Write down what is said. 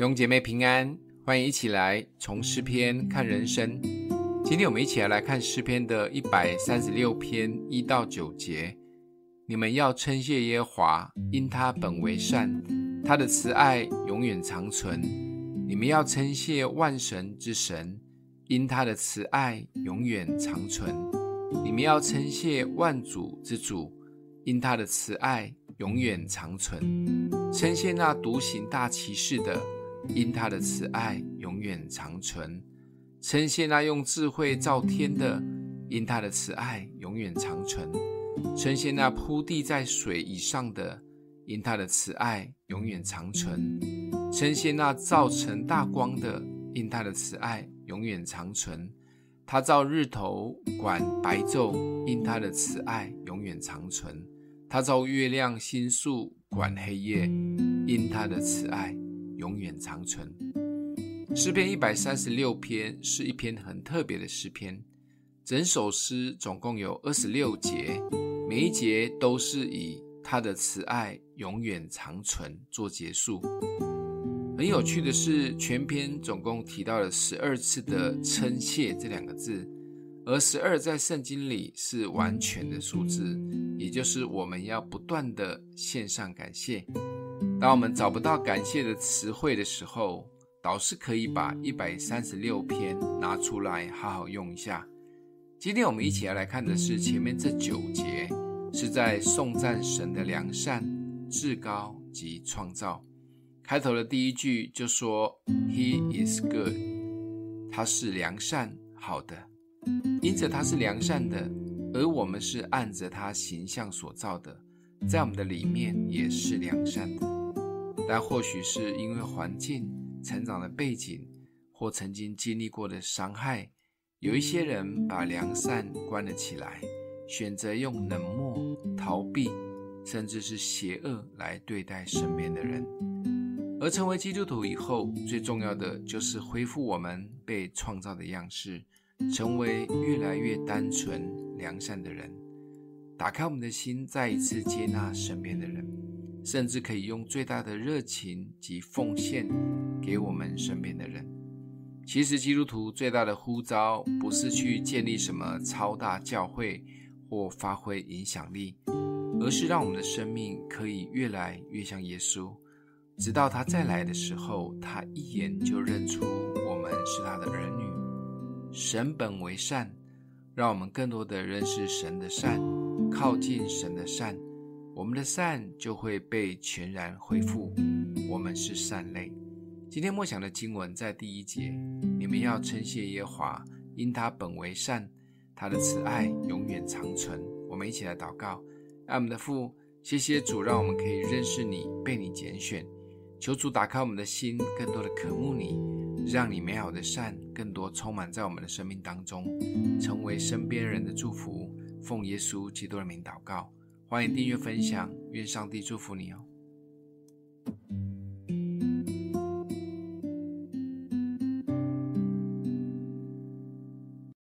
弟兄姐妹平安，欢迎一起来从诗篇看人生。今天我们一起来来看诗篇的一百三十六篇一到九节。你们要称谢耶和华，因他本为善，他的慈爱永远长存。你们要称谢万神之神，因他的慈爱永远长存。你们要称谢万主之主，因他的慈爱永远长存。称谢那独行大奇事的，因他的慈爱永远长存。称谢那用智慧造天的，因他的慈爱永远长存；称谢那铺地在水以上的，因他的慈爱永远长存；称谢那造成大光的，因他的慈爱永远长存。他造日头管白昼，因他的慈爱永远长存；他造月亮星宿管黑夜，因他的慈爱永远长存。诗篇一百三十六篇是一篇很特别的诗篇，整首诗总共有二十六节，每一节都是以他的慈爱永远长存做结束。很有趣的是，全篇总共提到了十二次的称谢这两个字，而十二在圣经里是完全的数字，也就是我们要不断的献上感谢。当我们找不到感谢的词汇的时候，导师可以把一百三十六篇拿出来好好用一下。今天我们一起要来看的是前面这九节，是在颂赞神的良善、至高及创造。开头的第一句就说 “He is good”，他是良善好的，因着他是良善的，而我们是按着他形象所造的，在我们的里面也是良善的。但或许是因为环境。成长的背景或曾经经历过的伤害，有一些人把良善关了起来，选择用冷漠、逃避，甚至是邪恶来对待身边的人。而成为基督徒以后，最重要的就是恢复我们被创造的样式，成为越来越单纯、良善的人，打开我们的心，再一次接纳身边的人。甚至可以用最大的热情及奉献给我们身边的人。其实，基督徒最大的呼召不是去建立什么超大教会或发挥影响力，而是让我们的生命可以越来越像耶稣，直到他再来的时候，他一眼就认出我们是他的儿女。神本为善，让我们更多的认识神的善，靠近神的善。我们的善就会被全然恢复。我们是善类。今天默想的经文在第一节，你们要称谢耶和华，因他本为善，他的慈爱永远长存。我们一起来祷告，爱我们的父，谢谢主，让我们可以认识你，被你拣选。求主打开我们的心，更多的渴慕你，让你美好的善更多充满在我们的生命当中，成为身边人的祝福。奉耶稣基督的名祷告。欢迎订阅分享愿上帝祝福你哦。